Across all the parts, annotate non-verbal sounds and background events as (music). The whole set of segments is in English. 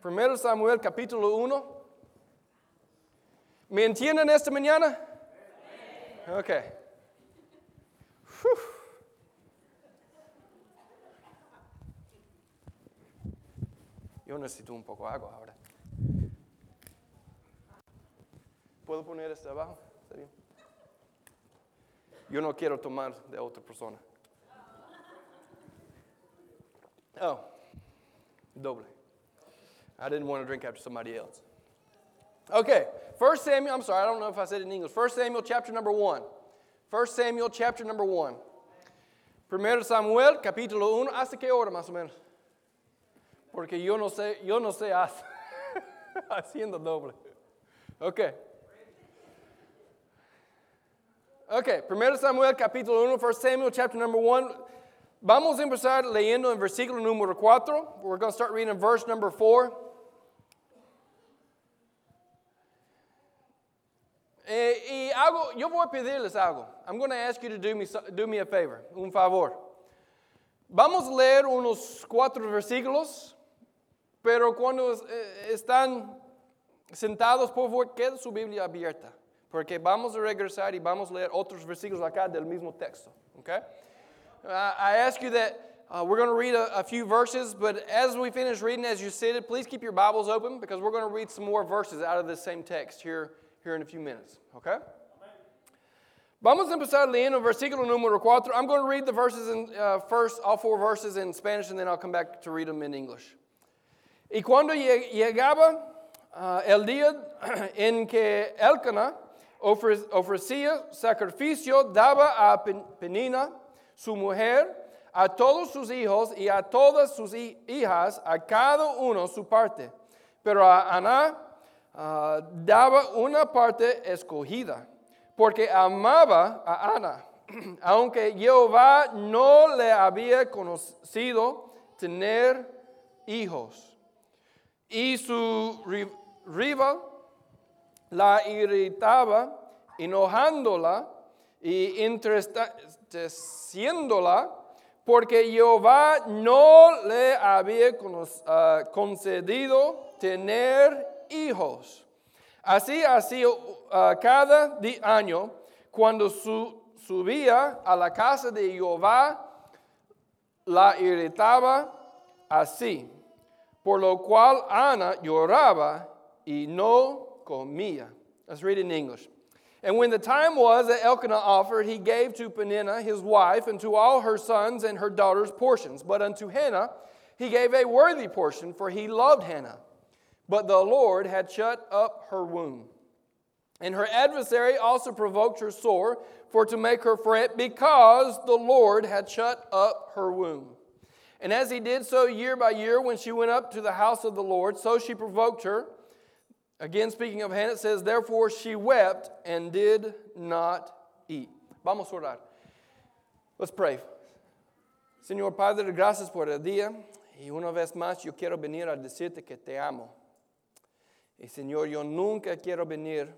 Primero Samuel capítulo 1. ¿Me entienden esta mañana? Ok. Yo necesito un poco de agua ahora. ¿Puedo poner este abajo? ¿Está bien? Yo no quiero tomar de otra persona. Oh, doble. I didn't want to drink after somebody else. Okay, First Samuel, I'm sorry, I don't know if I said it in English. First Samuel chapter number 1. First Samuel chapter number 1. Primero Samuel capítulo 1. Ah, ¿Hasta qué hora más o menos? Porque yo no sé, yo no sé (laughs) haciendo doble. Okay. Okay, Primero Samuel capítulo 1, First Samuel chapter number 1. Vamos a empezar leyendo en versículo número 4. We're going to start reading verse number 4. Eh, y algo, yo voy a pedirles algo. I'm going to ask you to do me, do me a favor, un favor. Vamos a leer unos cuatro versículos, pero cuando eh, están sentados, por favor, quede su Biblia abierta, porque vamos a regresar y vamos a leer otros versículos acá del mismo texto. Okay? Uh, I ask you that uh, we're going to read a, a few verses, but as we finish reading, as you seated, please keep your Bibles open because we're going to read some more verses out of this same text here, here in a few minutes. Okay? Vamos a empezar leyendo el versículo número 4. I'm going to read the verses in, uh, first, all four verses in Spanish, and then I'll come back to read them in English. Y cuando llegaba ah, el día (clears throat) en que Elcana ofrecía sacrificio, daba a Penina, su mujer, a todos sus hijos y a todas sus hijas, a cada uno su parte. Pero a Ana ah, daba una parte escogida, porque amaba a Ana, (clears throat) aunque Jehová no le había conocido tener hijos. Y su ri- rival la irritaba, enojándola y entristeciéndola, porque Jehová no le había ah, concedido tener hijos. Así hacía ah, cada año, cuando su- subía a la casa de Jehová, la irritaba así, por lo cual Ana lloraba y no comía. Let's read in English. And when the time was that Elkanah offered, he gave to Peninnah his wife and to all her sons and her daughters portions. But unto Hannah he gave a worthy portion, for he loved Hannah. But the Lord had shut up her womb. And her adversary also provoked her sore, for to make her fret, because the Lord had shut up her womb. And as he did so year by year, when she went up to the house of the Lord, so she provoked her. Again, speaking of Hannah, it says, Therefore she wept and did not eat. Vamos a orar. Let's pray. Señor Padre, gracias por el día. Y una vez más yo quiero venir a decirte que te amo. Y Señor, yo nunca quiero venir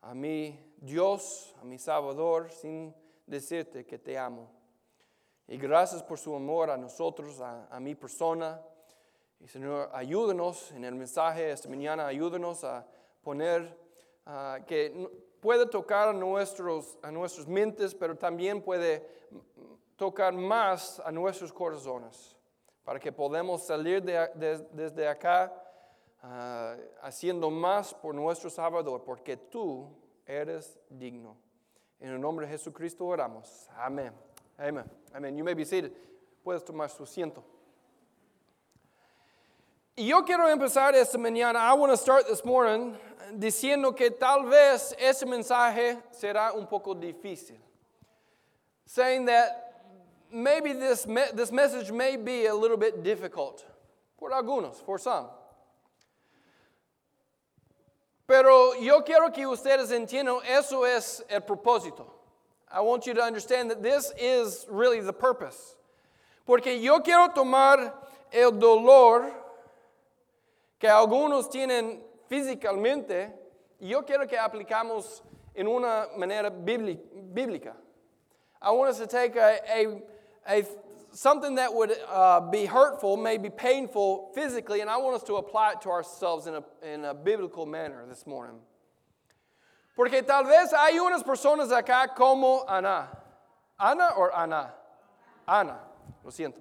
a mi Dios, a mi Salvador, sin decirte que te amo. Y gracias por su amor a nosotros, a, a mi persona. Y Señor, ayúdanos en el mensaje esta mañana, ayúdanos a poner ah, que puede tocar a, nuestros, a nuestras mentes, pero también puede tocar más a nuestros corazones, para que podamos salir de- desde acá ah, haciendo más por nuestro Salvador, porque tú eres digno. En el nombre de Jesucristo oramos. Amén. Amén. Amén. You may be seated. Puedes tomar su asiento. Y yo quiero empezar esta mañana, I want to start this morning diciendo que tal vez ese mensaje será un poco difícil. Saying that maybe this, this message may be a little bit difficult. Por algunos, for some. Pero yo quiero que ustedes entiendan, eso es el propósito. I want you to understand that this is really the purpose. Porque yo quiero tomar el dolor que algunos tienen físicamente y yo quiero que aplicamos en una manera bíbli- bíblica. I want us to take a, a, a something that would uh, be hurtful, maybe painful physically, and I want us to apply it to ourselves in a, in a biblical manner this morning. Porque tal vez hay unas personas acá como Ana. Ana or Ana? Ana, lo siento.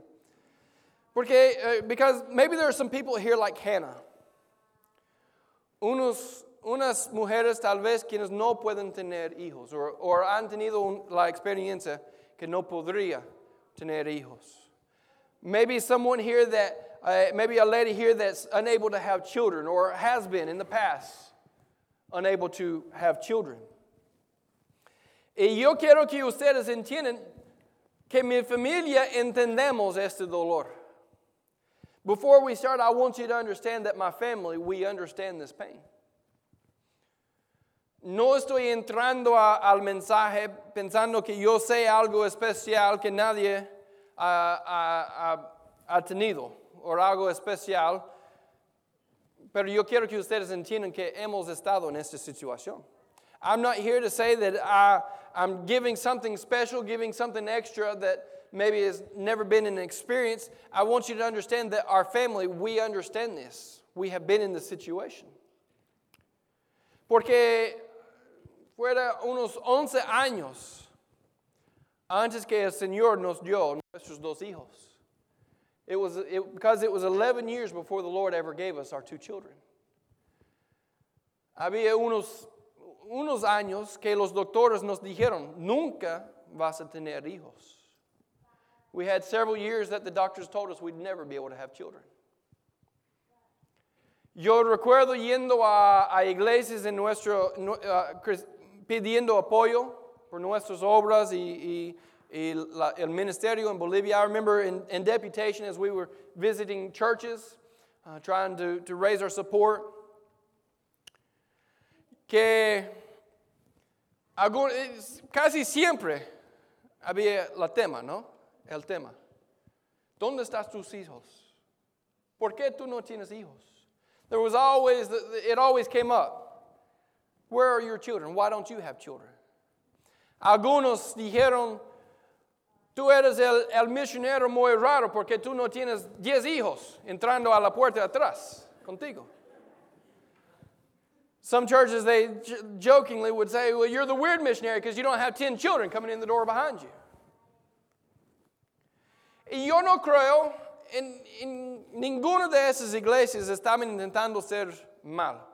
Porque, uh, because maybe there are some people here like Hannah. Unos, unas mujeres tal vez quienes no pueden tener hijos o, o han tenido un, la experiencia que no podría tener hijos. Maybe someone here that, uh, maybe a lady here that's unable to have children or has been in the past unable to have children. Y yo quiero que ustedes entiendan que mi familia entendemos este dolor. Before we start, I want you to understand that my family, we understand this pain. No estoy entrando a, al mensaje pensando que yo sé algo especial que nadie ha, ha, ha tenido o algo especial, pero yo quiero que ustedes entiendan que hemos estado en esta situación. I'm not here to say that I, I'm giving something special, giving something extra that maybe has never been an experience. I want you to understand that our family, we understand this. We have been in the situation. Porque fuera unos 11 años antes que el Señor nos dio nuestros dos hijos. It was it, because it was 11 years before the Lord ever gave us our two children. Había unos, unos años que los doctores nos dijeron, nunca vas a tener hijos. We had several years that the doctors told us we'd never be able to have children. Yo recuerdo yendo a, a iglesias en nuestro, uh, pidiendo apoyo por nuestras obras y, y, y la, el ministerio en Bolivia. I remember in, in, deputation as we were visiting churches, uh, trying to, to raise our support, que casi siempre había la tema, ¿no? El tema. ¿Dónde están tus hijos? ¿Por qué tú no tienes hijos? There was always, it always came up. Where are your children? Why don't you have children? Algunos dijeron, tú eres el, el misionero muy raro porque tú no tienes 10 hijos entrando a la puerta atrás contigo. Some churches, they jokingly would say, Well, you're the weird missionary because you don't have 10 children coming in the door behind you. Y yo no creo en, en ninguna de esas iglesias estaban intentando ser mal.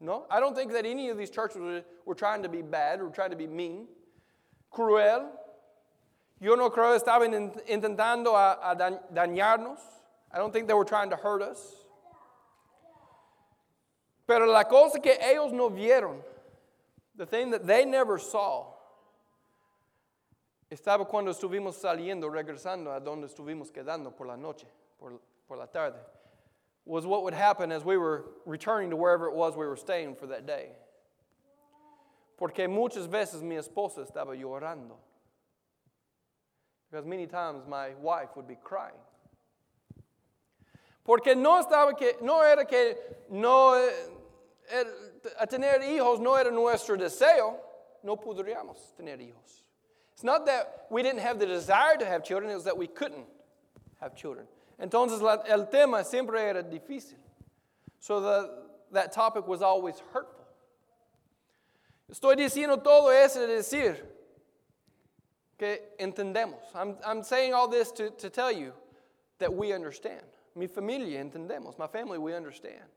No, I don't think that any of these churches were, were trying to be bad or trying to be mean, cruel. Yo no creo que estaban intentando a, a dañarnos. I don't think they were trying to hurt us. Pero la cosa que ellos no vieron, the thing that they never saw, estaba cuando estuvimos saliendo, regresando a donde estuvimos quedando por la noche, por, por la tarde was what would happen as we were returning to wherever it was we were staying for that day. Porque muchas veces mi esposa estaba llorando. Because many times my wife would be crying. Porque no estaba que, no era que no, a tener hijos no era nuestro deseo, no podríamos tener hijos. It's not that we didn't have the desire to have children, it was that we couldn't have children. Entonces la, el tema siempre era difícil. So the, that topic was always hurtful. Estoy diciendo todo eso de decir que entendemos. I'm, I'm saying all this to, to tell you that we understand. Mi familia entendemos. My family, we understand.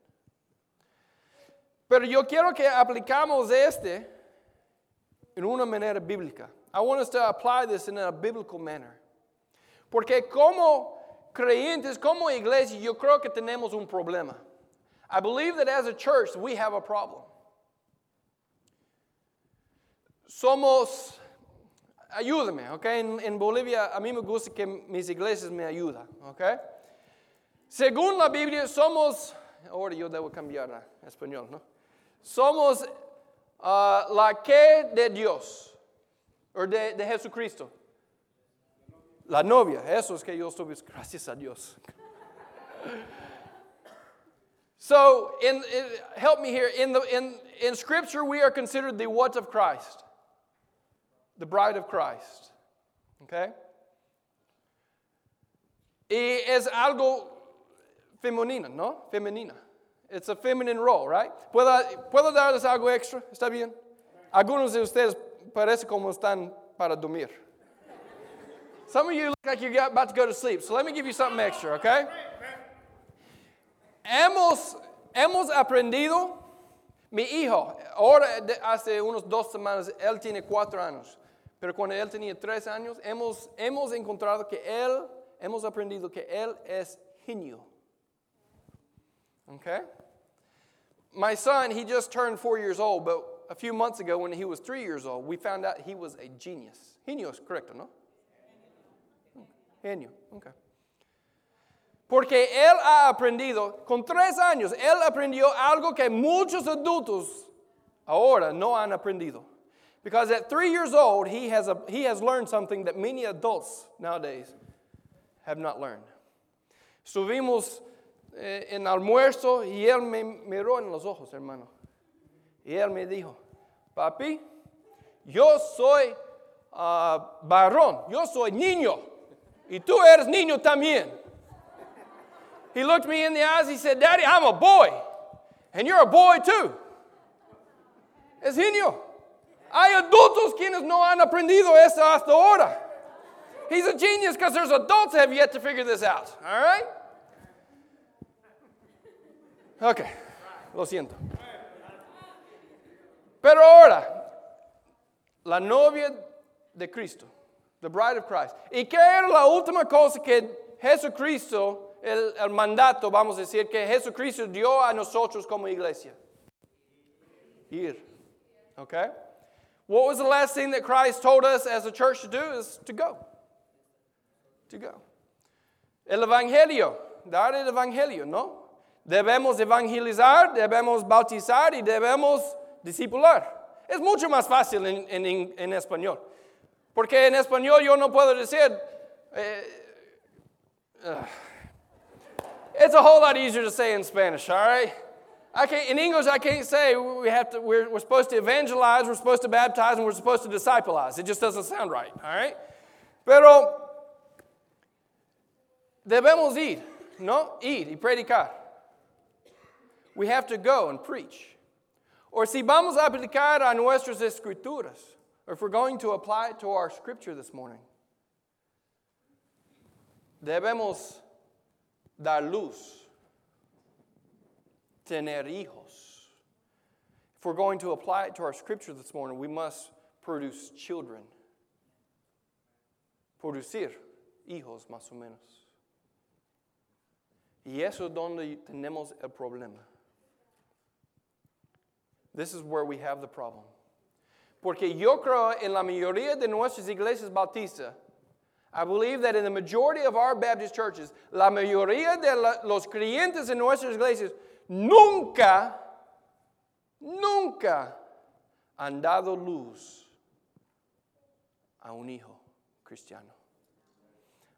Pero yo quiero que aplicamos este en una manera bíblica. I want us to apply this in a biblical manner. Porque como creyentes, como iglesia, yo creo que tenemos un problema. I believe that as a church, we have a problem. Somos, ayúdame, ok? En, Bolivia, a mí me gusta que mis iglesias me ayudan, ok? Según la Biblia, somos, ahora yo debo cambiar a español, ¿no? Somos uh, la que de Dios, o de, de Jesucristo. La novia, eso es que yo estuve, gracias a Dios. (laughs) so, in, in, help me here. In, the, in, in Scripture, we are considered the what of Christ? The bride of Christ. Okay? Y es algo femenina, ¿no? Femenina. It's a feminine role, right? ¿Puedo, ¿Puedo darles algo extra? ¿Está bien? Algunos de ustedes parece como están para dormir. Some of you look like you're about to go to sleep, so let me give you something extra, okay? Hemos, hemos aprendido, mi hijo, ahora hace unos dos semanas, él tiene cuatro años, pero cuando él tenía tres años, hemos, hemos encontrado que él, hemos aprendido que él es genio. Okay? My son, he just turned four years old, but a few months ago when he was three years old, we found out he was a genius. Genio correcto, ¿no? Genio. Porque él ha aprendido, con tres años, él aprendió algo que muchos adultos ahora no han aprendido. Because at three years old, he has, he has learned something that many adults nowadays have not learned. Estuvimos eh, en almuerzo y él me miró en los ojos, hermano. Y él me dijo, papi, yo soy ah, varón, yo soy niño. Y tú eres niño también. He looked me in the eyes, he said, Daddy, I'm a boy. And you're a boy too. Es niño. Hay adultos quienes no han aprendido esto hasta ahora. He's a genius because there's adults that have yet to figure this out. All right? Okay. Lo siento. Pero ahora, la novia de Cristo, the bride of Christ. ¿Y qué era la última cosa que Jesucristo, el, el mandato, vamos a decir, que Jesucristo dio a nosotros como iglesia? Ir. Okay? What was the last thing that Christ told us as a church to do? Is to go. To go. El Evangelio, dar el Evangelio, ¿no? Debemos evangelizar, debemos bautizar y debemos discipular. Es mucho más fácil en, en- en español. Porque en español yo no puedo decir. Eh, ugh. it's a whole lot easier to say in Spanish, all right? I can't, in English, I can't say we have to, we're, we're supposed to evangelize, we're supposed to baptize, and we're supposed to discipleize. It just doesn't sound right, all right? Pero debemos ir, ¿no? Ir y predicar. We have to go and preach. Or si vamos a aplicar a nuestras escrituras, or if we're going to apply it to our scripture this morning, debemos dar luz, tener hijos. If we're going to apply it to our scripture this morning, we must produce children. Producir hijos, más o menos. Y eso es donde tenemos el problema. This is where we have the problem. Porque yo creo en la mayoría de nuestras iglesias bautistas, I believe that in the majority of our Baptist churches, la mayoría de la- los creyentes en nuestras iglesias nunca, nunca han dado luz a un hijo cristiano.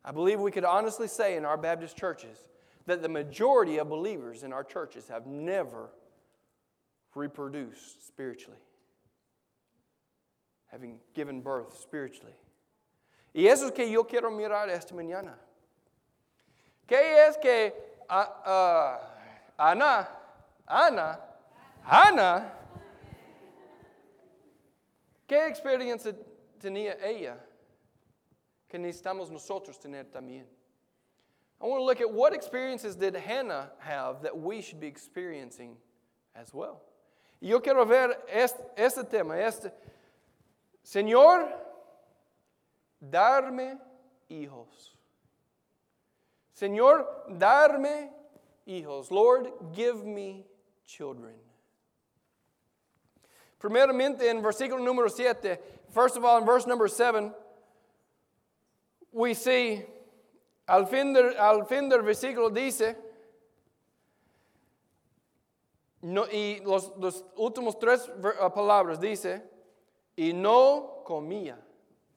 I believe we could honestly say in our Baptist churches that the majority of believers in our churches have never reproduced spiritually, having given birth spiritually. Y eso es que yo quiero mirar esta mañana. ¿Qué es que ah, ah, Ana, Ana, Ana, qué experiencia tenía ella que necesitamos nosotros tener también? I want to look at what experiences did Hannah have that we should be experiencing as well. Y yo quiero ver este, este tema, este, Señor, darme hijos. Señor, darme hijos. Lord, give me children. Primeramente en versículo número 7, first of all, in verse number 7, we see, al fin del, al versículo dice, no, y los, los últimos tres palabras dice, y no comía.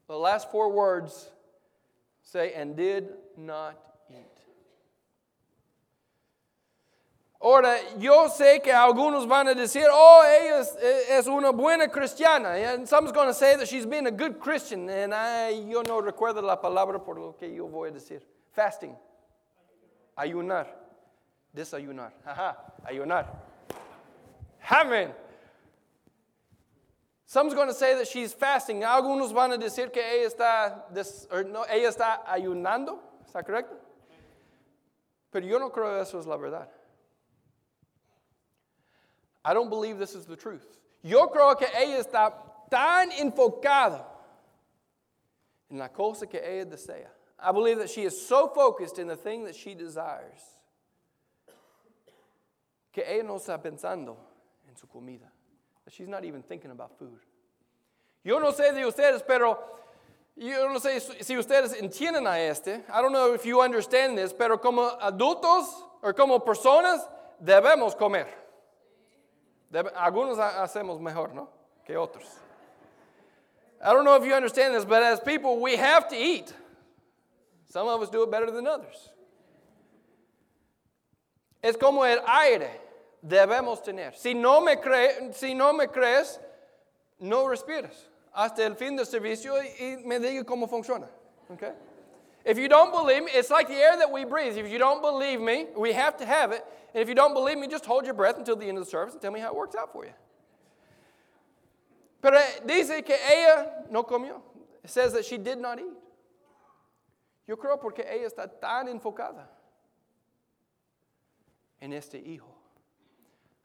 The last four words say, and did not eat. Ahora, yo sé que algunos van a decir, oh, ella es, es una buena cristiana. And someone's going to say that she's been a good Christian. And I, yo no recuerdo la palabra por lo que yo voy a decir. Fasting. Ayunar. Desayunar. Ajá, ayunar. Amen. Some's going to say that she's fasting. Algunos van a decir que ella está, des, no, ella está ayunando. ¿Está correcto? Pero yo no creo eso es la verdad. I don't believe this is the truth. Yo creo que ella está tan enfocada en la cosa que ella desea. I believe that she is so focused in the thing that she desires que ella no está pensando en su comida. She's not even thinking about food. Yo no sé de ustedes, pero yo no sé si ustedes entienden a este. I don't know if you understand this, pero como adultos o como personas debemos comer. Debe, algunos hacemos mejor, ¿no? Que otros. I don't know if you understand this, but as people, we have to eat. Some of us do it better than others. Es como el aire, debemos tener. Si no me, cre si no me crees, no respiras. Hasta el fin del servicio y me diga cómo funciona. Okay? If you don't believe me, it's like the air that we breathe. If you don't believe me, we have to have it. And if you don't believe me, just hold your breath until the end of the service and tell me how it works out for you. Pero dice que ella no comió. It says that she did not eat. Yo creo porque ella está tan enfocada en este hijo.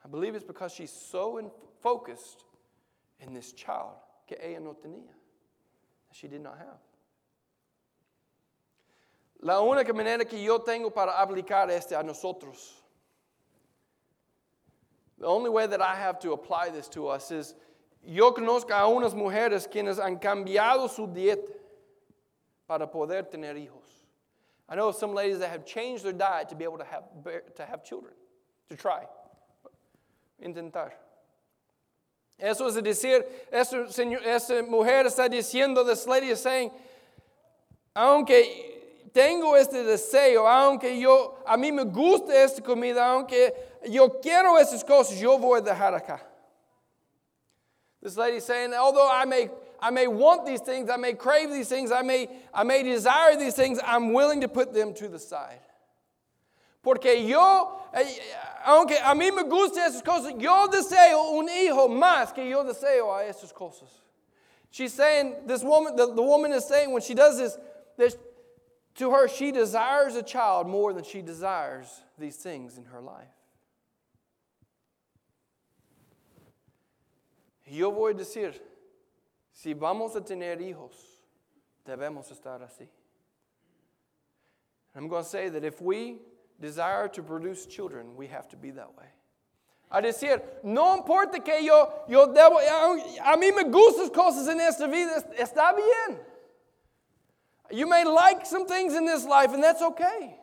I believe it's because she's so in, focused in this child que ella no tenía, that she did not have. La única manera que yo tengo para aplicar este a nosotros, the only way that I have to apply this to us is Yo conozco a unas mujeres quienes han cambiado su dieta para poder tener hijos. I know some ladies that have changed their diet to be able to have, to have children, to try, intentar. Eso es decir, eso, señor, esa mujer está diciendo, this lady is saying, aunque tengo este deseo, aunque yo, a mí me gusta esta comida, aunque yo quiero esas cosas, yo voy a dejar acá. This lady is saying, although I may, I may want these things, I may crave these things, I may, I may desire these things, I'm willing to put them to the side. Porque yo, eh, aunque a mí me gustan esas cosas, yo deseo un hijo más que yo deseo a esas cosas. She's saying, this woman, the, the woman is saying when she does this, this, to her, she desires a child more than she desires these things in her life. Yo voy a decir, si vamos a tener hijos, debemos estar así. I'm going to say that if we desire to produce children, we have to be that way. A decir, no importa que yo, yo debo, a mí me gustan cosas en esta vida, está bien. You may like some things in this life, and that's okay.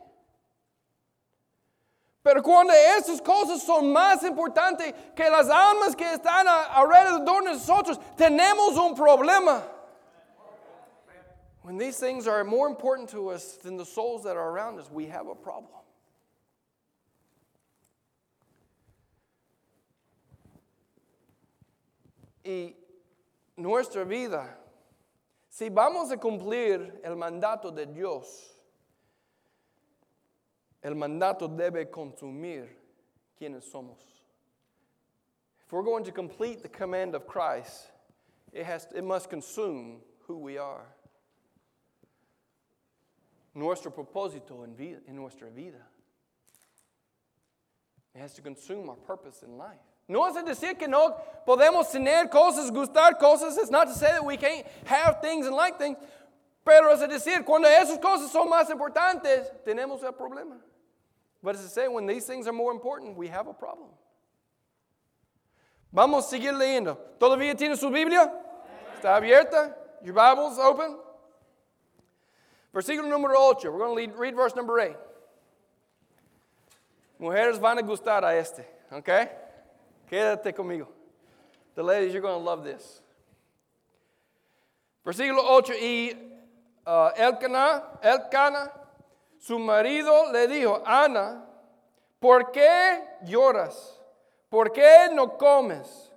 Pero cuando esas cosas son más importantes que las almas que están alrededor de nosotros, tenemos un problema. When these things are more important to us than the souls that are around us, we have a problem. Y nuestra vida, si vamos a cumplir el mandato de Dios, El mandato debe consumir quienes somos. If we're going to complete the command of Christ, it, has, it must consume who we are. Nuestro propósito en, vida, en nuestra vida. It has to consume our purpose in life. No es decir que no podemos tener cosas, gustar cosas. It's not to say that we can't have things and like things. Pero es decir, cuando esas cosas son más importantes, tenemos el problema. But as I say, when these things are more important, we have a problem. Vamos a seguir leyendo. ¿Todavía tiene su Biblia? ¿Está abierta? Your Bible's open? Versículo número 8. We're going to read verse number 8. Mujeres van a gustar a este, okay? Quédate conmigo. The ladies, you're going to love this. Versículo 8. Y uh, Elcana, Elcana su marido le dijo, Ana, ¿por qué lloras? ¿Por qué no comes?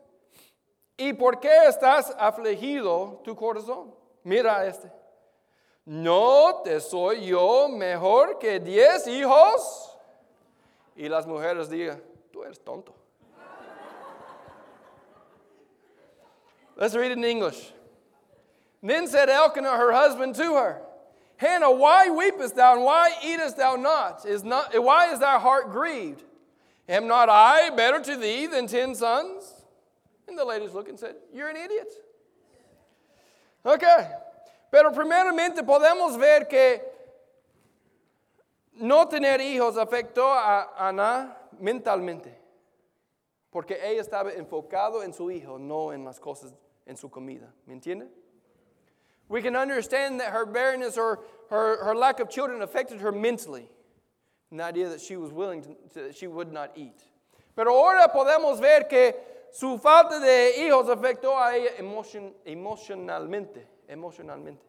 ¿Y por qué estás afligido tu corazón? Mira este. ¿No te soy yo mejor que diez hijos? Y las mujeres digan, tú eres tonto. Let's read it in English. Then said Elkanah, her husband, to her, Hannah, why weepest thou, and why eatest thou not? Is not why is thy heart grieved? Am not I better to thee than ten sons? And the ladies looked and said, You're an idiot. Okay. Pero primeramente podemos ver que no tener hijos afectó a Ana mentalmente. Porque ella estaba enfocado en su hijo, no en las cosas, en su comida. ¿Me entiende? We can understand that her barrenness or her, her lack of children affected her mentally. An idea that she was willing to, to, that she would not eat. Pero ahora podemos ver que su falta de hijos afectó a ella emotion, emocionalmente. Emocionalmente.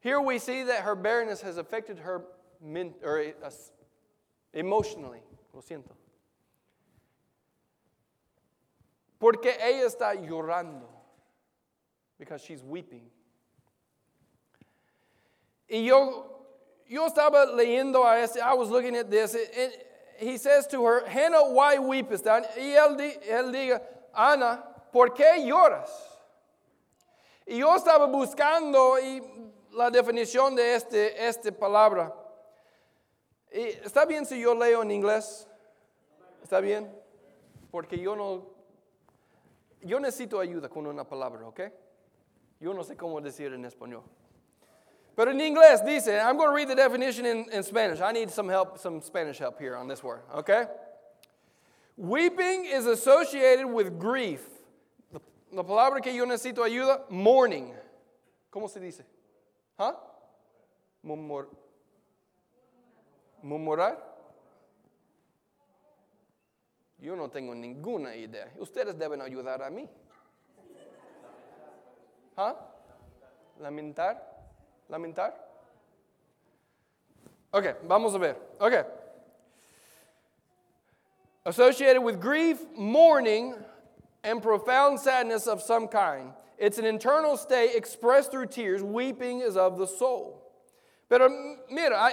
Here we see that her barrenness has affected her men, or, uh, emotionally. Lo siento. Porque ella está llorando. Because she's weeping. Y yo, yo estaba leyendo a este, I was looking at this. He says to her, Hannah, why weepest thou? Y él, él diga, Ana, ¿por qué lloras? Y yo estaba buscando y la definición de este, esta palabra. ¿Está bien si yo leo en inglés? ¿Está bien? Porque yo no, yo necesito ayuda con una palabra, ¿ok? Yo no sé cómo decir en español. But in inglés dice, I'm going to read the definition in, in Spanish. I need some help, some Spanish help here on this word, okay? Weeping is associated with grief. La palabra que yo necesito ayuda, mourning. ¿Cómo se dice? ¿Ah? Murmur, murmurar. Yo no tengo ninguna idea. Ustedes deben ayudar a mí. ¿Ah? Lamentar. lamentar? Ok, vamos a ver. Ok. Associated with grief, mourning, and profound sadness of some kind. It's an internal state expressed through tears. Weeping is of the soul. Pero mira,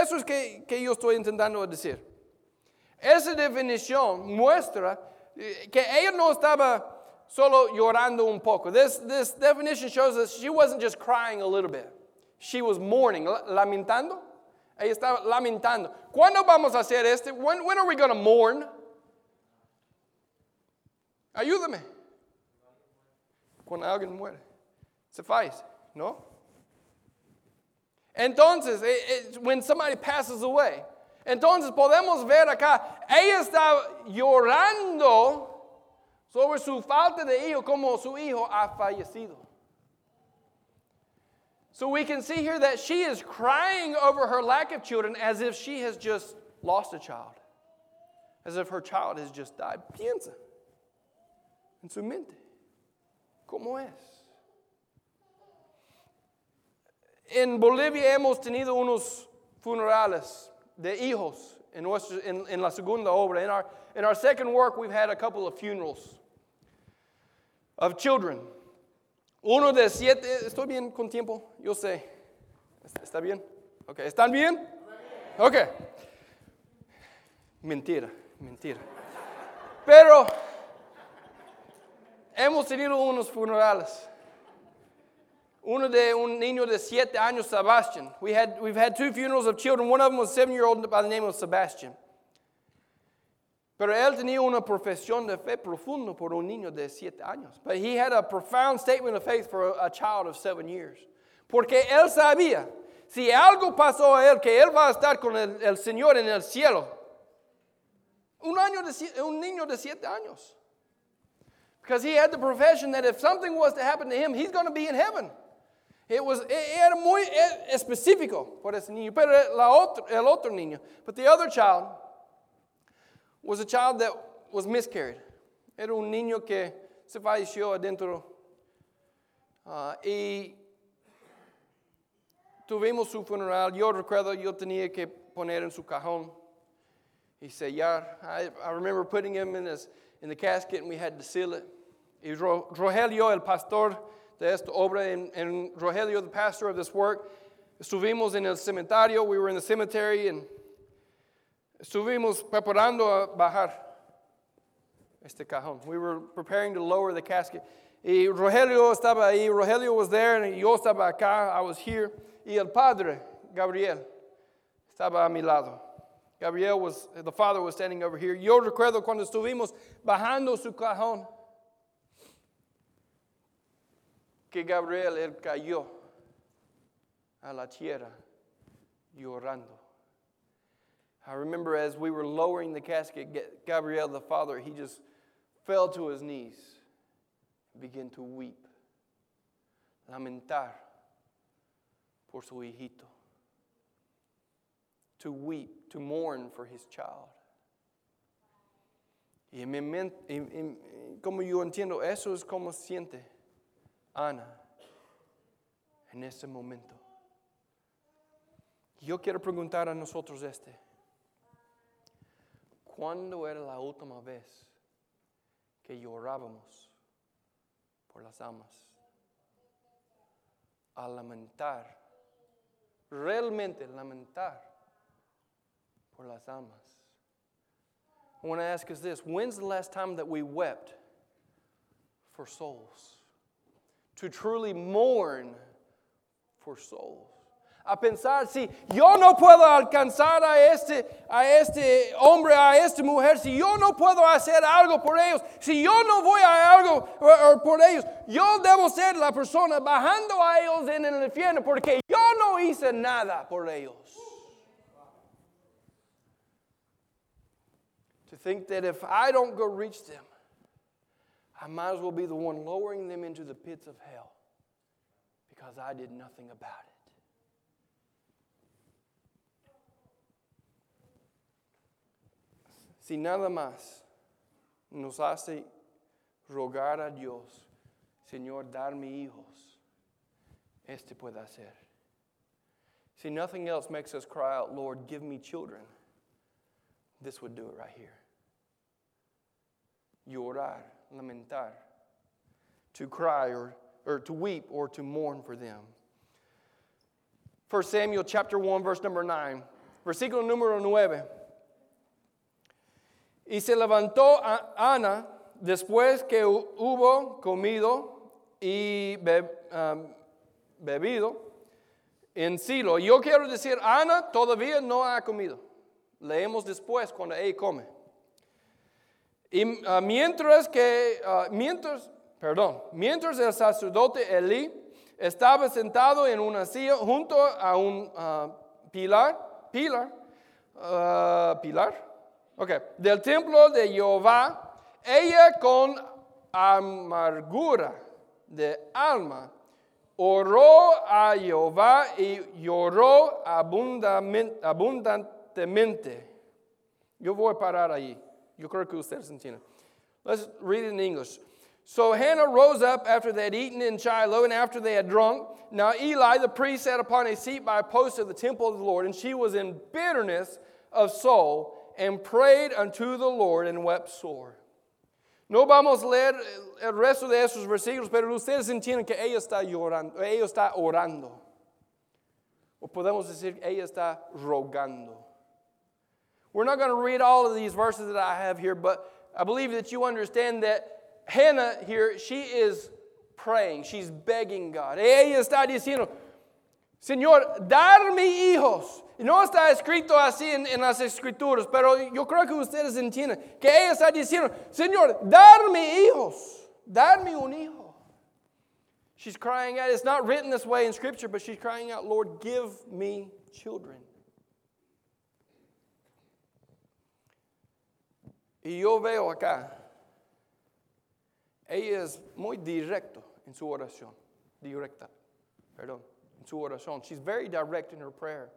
eso es que, que yo estoy intentando decir. Esa definición muestra eh, que ella no estaba solo llorando un poco. This, this definition shows that she wasn't just crying a little bit. She was mourning, lamentando. Ella estaba lamentando. ¿Cuándo vamos a hacer este? When, when are we going to mourn? Ayúdame. Cuando alguien muere. Faz, ¿no? Entonces, it, it, when somebody passes away, entonces podemos ver acá, ella está llorando sobre su falta de hijo, como su hijo ha fallecido. So we can see here that she is crying over her lack of children as if she has just lost a child, as if her child has just died. Piensa en su mente. ¿Cómo es? En Bolivia hemos tenido unos funerales de hijos en la segunda obra. In our, in our second work, we've had a couple of funerals of children. Uno de siete, ¿estoy bien con tiempo? Yo sé. ¿Está bien? Ok, ¿están bien? Ok. Mentira, mentira. Pero hemos tenido unos funerales. Uno de un niño de siete años, Sebastian. We had, we've had two funerals of children. One of them was seven year old by the name of Sebastian. Pero él tenía una profesión de fe profundo por un niño de siete años. But he had a profound statement of faith for a, a child of seven years. Porque él sabía, si algo pasó a él, que él va a estar con el, el Señor en el cielo. Un, año de, un niño de siete años. Because he had the profession that if something was to happen to him, he's going to be in heaven. It was, era muy específico por ese niño. Pero la otro, el otro niño, but the other child, was a child that was miscarried. Era un niño que se falleció adentro. Uh, y tuvimos su funeral. Yo recuerdo, yo tenía que poner en su cajón y sellar. I, I remember putting him in, his, in the casket and we had to seal it. Y Rogelio, el pastor de esta obra, and, and Rogelio, the pastor of this work, estuvimos en el cementerio. We were in the cemetery and estuvimos preparando a bajar este cajón. We were preparing to lower the casket. Y Rogelio estaba ahí, Rogelio was there, and yo estaba acá, I was here. Y el padre, Gabriel, estaba a mi lado. Gabriel was, the father was standing over here. Yo recuerdo cuando estuvimos bajando su cajón, que Gabriel, él cayó a la tierra llorando. I remember as we were lowering the casket, Gabriel, the father, he just fell to his knees began to weep, lamentar por su hijito, to weep, to mourn for his child. Y, en como yo entiendo, eso es como siente Ana en ese momento. Yo quiero preguntar a nosotros este. ¿Cuándo era la última vez que llorábamos por las almas? A lamentar, realmente lamentar por las almas. I want to ask us this when's the last time that we wept for souls? To truly mourn for souls. a pensar, si yo no puedo alcanzar a este, a este hombre, a esta mujer, si yo no puedo hacer algo por ellos, si yo no voy a algo eh, eh, por ellos, yo debo ser la persona bajando a ellos en el infierno porque yo no hice nada por ellos. To think that if I don't go reach them, I might as well be the one lowering them into the pits of hell because I did nothing about it. Si nada más nos hace rogar a Dios, Señor, darme hijos, este puede hacer. See, nothing else makes us cry out, Lord, give me children. This would do it right here. Llorar, lamentar, to cry or, or to weep or to mourn for them. 1 Samuel chapter 1, verse number 9. Versículo número 9. Y se levantó Ana después que hubo comido y um, bebido en Silo. Yo quiero decir, Ana todavía no ha comido. Leemos después cuando ella come. Y uh, mientras que, uh, mientras, perdón, mientras el sacerdote Elí estaba sentado en una silla junto a un uh, pilar, pilar, pilar, Ok, del templo de Jehová, ella con amargura de alma oró a Jehová y lloró abundantemente. Yo voy a parar ahí. Ustedes entienden. Let's read it in English. So Hannah rose up after they had eaten in Shiloh and after they had drunk. Now Eli the priest sat upon a seat by a post of the temple of the Lord, and she was in bitterness of soul and prayed unto the Lord and wept sore. No vamos a leer el resto de esos versículos, pero ustedes entienden que ella está llorando, ella está orando. O podemos decir, ella está rogando. We're not going to read all of these verses that I have here, but I believe that you understand that Hannah here, she is praying, she's begging God. Ella está diciendo, Señor, darme hijos. No está escrito así en, en, las escrituras, pero yo creo que ustedes entienden que ella está diciendo, Señor, darme hijos, darme un hijo. She's crying out, it's not written this way in scripture, but she's crying out, Lord, give me children. Y yo veo acá, ella es muy directo en su oración, directa, perdón en su oración. She's very direct in her prayer.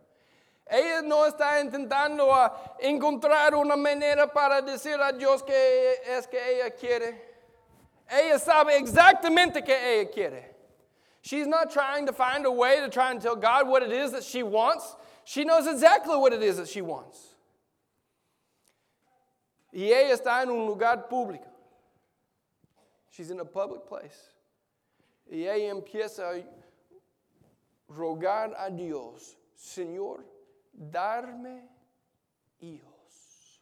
Ella no está intentando a encontrar una manera para decir a Dios que es que ella quiere. Ella sabe exactamente que ella quiere. She's not trying to find a way to try and tell God what it is that she wants. She knows exactly what it is that she wants. Y ella está en un lugar público. She's in a public place. Y ella empieza a rogar a Dios, Señor, darme hijos.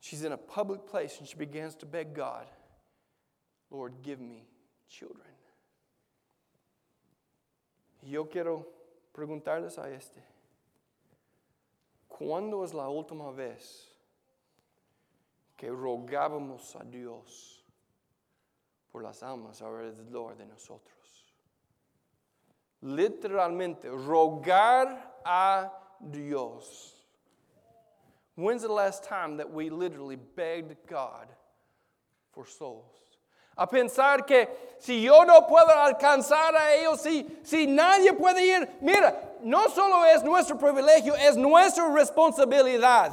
She's in a public place and she begins to beg God, Lord, give me children. Yo quiero preguntarles a este. ¿Cuándo es la última vez que rogábamos a Dios por las almas alrededor de nosotros? Literalmente, rogar a Dios. When's the last time that we literally begged God for souls? A pensar que si yo no puedo alcanzar a ellos, si, si nadie puede ir, mira, no solo es nuestro privilegio, es nuestra responsabilidad.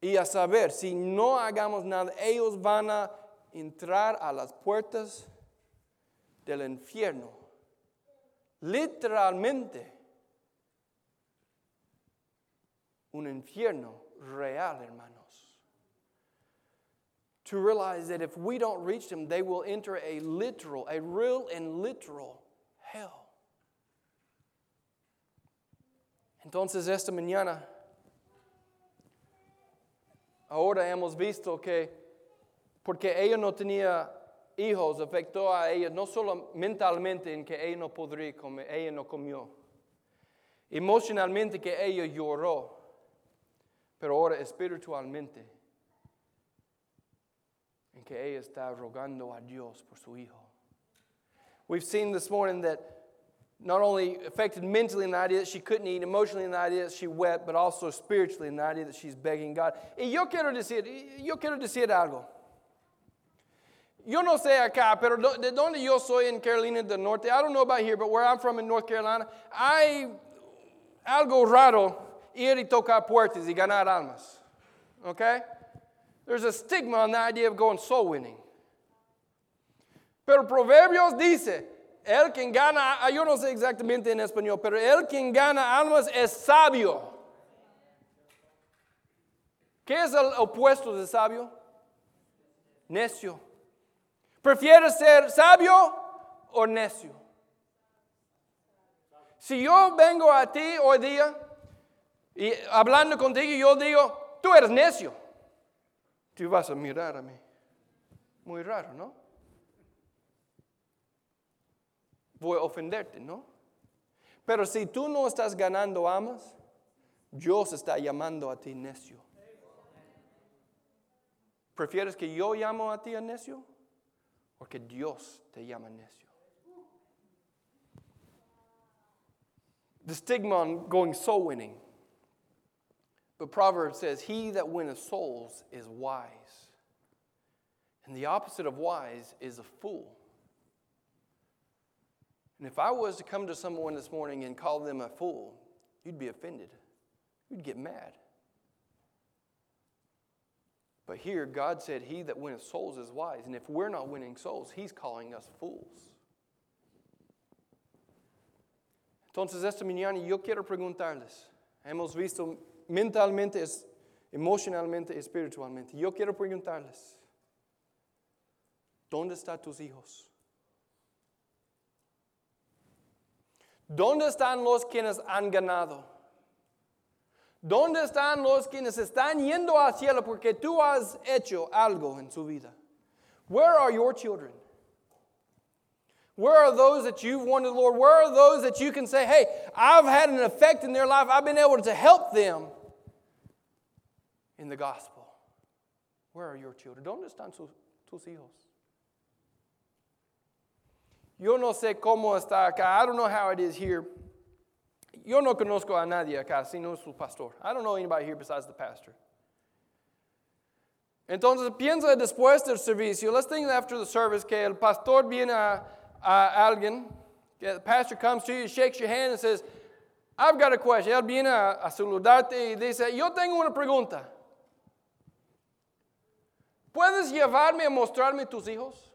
Y a saber, si no hagamos nada, ellos van a entrar a las puertas del infierno. Literalmente. Un infierno real, hermanos. To realize that if we don't reach them, they will enter a literal, a real and literal Entonces, esta mañana, ahora hemos visto que porque ella no tenía hijos afectó a ella no solo mentalmente en que ella no podría comer, ella no comió, emocionalmente que ella lloró, pero ahora espiritualmente en que ella está rogando a Dios por su hijo. We've seen this morning that not only affected mentally in the idea that she couldn't eat, emotionally in the idea that she wept, but also spiritually in the idea that she's begging God. Y yo quiero decir, yo quiero decir algo. Yo no sé acá, pero de donde yo soy en Carolina del Norte, I don't know about here, but where I'm from in North Carolina, hay algo raro ir y tocar puertas y ganar almas. Okay? There's a stigma on the idea of going soul winning. Pero Proverbios dice, el quien gana, ah, yo no sé exactamente en español, pero el quien gana almas es sabio. ¿Qué es el opuesto de sabio? Necio. ¿Prefieres ser sabio o necio? Si yo vengo a ti hoy día y hablando contigo, yo digo, tú eres necio, tú vas a mirar a mí. Muy raro, ¿no? Voy a ofenderte, ¿no? Pero si tú no estás ganando amas, Dios está llamando a ti necio. ¿Prefieres que yo llamo a ti a necio? o que Dios te llama necio. The stigma on going soul winning. But Proverbs says, He that winneth souls is wise. And the opposite of wise is a fool. And if I was to come to someone this morning and call them a fool, you'd be offended. You'd get mad. But here, God said, He that winneth souls is wise. And if we're not winning souls, He's calling us fools. Entonces, esta mañana yo quiero preguntarles. Hemos visto mentalmente, emocionalmente, espiritualmente. Yo quiero preguntarles. ¿Dónde están tus hijos? ¿Dónde están los quienes han ganado? ¿Dónde están los quienes están yendo al cielo porque tú has hecho algo en su vida? Where are your children? Where are those that you've wanted the Lord? Where are those that you can say, hey, I've had an effect in their life? I've been able to help them in the gospel. Where are your children? ¿Dónde están sus, tus hijos? Yo no sé cómo está acá. I don't know how it is here. Yo no conozco a nadie acá, sino su pastor. I don't know anybody here besides the pastor. Entonces piensa después del servicio, let's think after the service que el pastor viene a, a alguien, the pastor comes to you, shakes your hand and says, I've got a question. Él viene a, a saludarte y dice, yo tengo una pregunta. ¿Puedes llevarme a mostrarme tus hijos?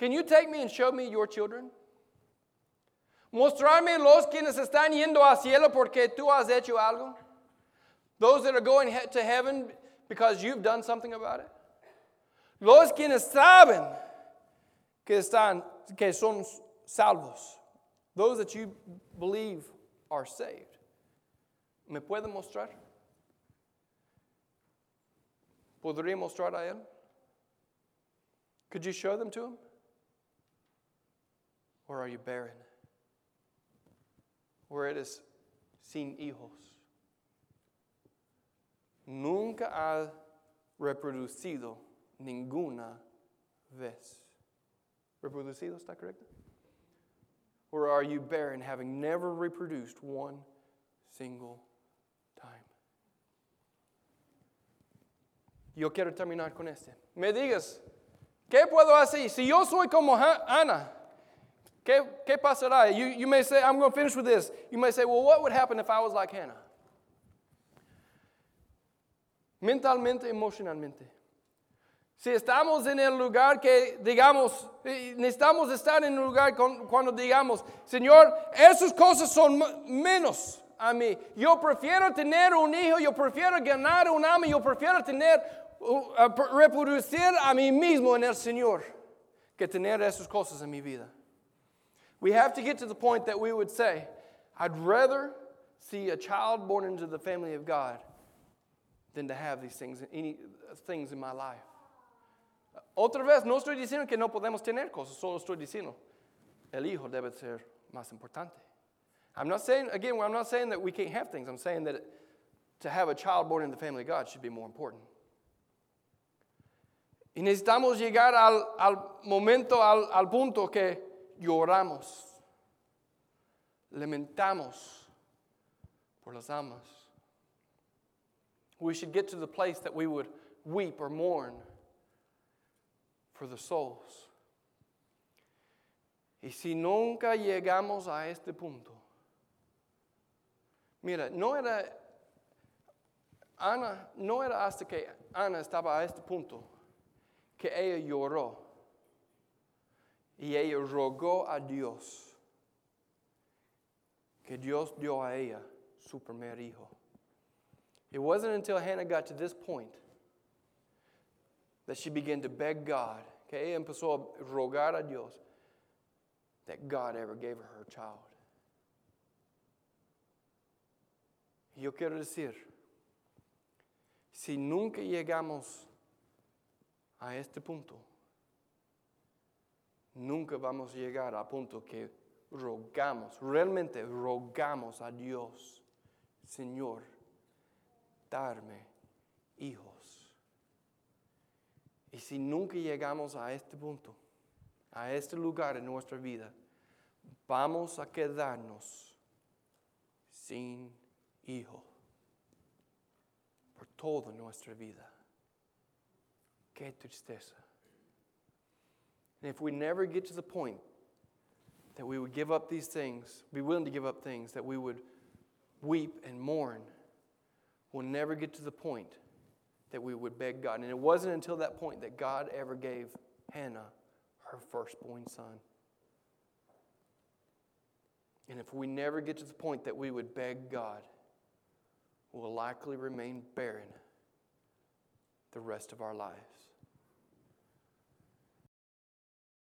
Can you take me and show me your children? Mostrarme los quienes están yendo al cielo porque tú has hecho algo. Those that are going to heaven because you've done something about it. Los quienes saben que están que son salvos. Those that you believe are saved. ¿Me puede mostrar? ¿Podría mostrar a él? Could you show them to him? Or are you barren? Or eres sin hijos? Nunca ha reproducido ninguna vez. ¿Reproducido está correcto? Or are you barren, having never reproduced one single time? Yo quiero terminar con este. Me digas, ¿qué puedo hacer? Si yo soy como Ana, ¿qué, pasará? You, you may say, I'm going to finish with this. You may say, well, what would happen if I was like Hannah? Mentalmente, emocionalmente. Si estamos en el lugar que digamos, eh, necesitamos estar en un lugar cuando digamos, Señor, esas cosas son menos a mí. Yo prefiero tener un hijo, yo prefiero ganar un amo, yo prefiero tener, reproducir a mí mismo en el Señor que tener esas cosas en mi vida. We have to get to the point that we would say, I'd rather see a child born into the family of God than to have these things, any things in my life. Otra vez, no estoy diciendo que no podemos tener cosas, solo estoy diciendo, el hijo debe ser más importante. I'm not saying, again, I'm not saying that we can't have things. I'm saying that to have a child born in the family of God should be more important. Y necesitamos llegar al, al momento, al, al punto que lloramos, lamentamos por las almas. We should get to the place that we would weep or mourn for the souls. Y si nunca llegamos a este punto, mira, no era, Ana, no era hasta que Ana estaba a este punto que ella lloró y ella rogó a Dios que Dios dio a ella su primer hijo. It wasn't until Hannah got to this point that she began to beg God, que ella empezó a rogar a Dios, that God ever gave her her child. Yo quiero decir, si nunca llegamos a este punto, nunca vamos a llegar a punto que rogamos, realmente rogamos a Dios, Señor, darme hijos. Y si nunca llegamos a este punto, a este lugar en nuestra vida, vamos a quedarnos sin hijo por toda nuestra vida. Qué tristeza. And if we never get to the point that we would give up these things, be willing to give up things, that we would weep and mourn, we'll never get to the point that we would beg God. And it wasn't until that point that God ever gave Hannah her firstborn son. And if we never get to the point that we would beg God, we'll likely remain barren the rest of our lives.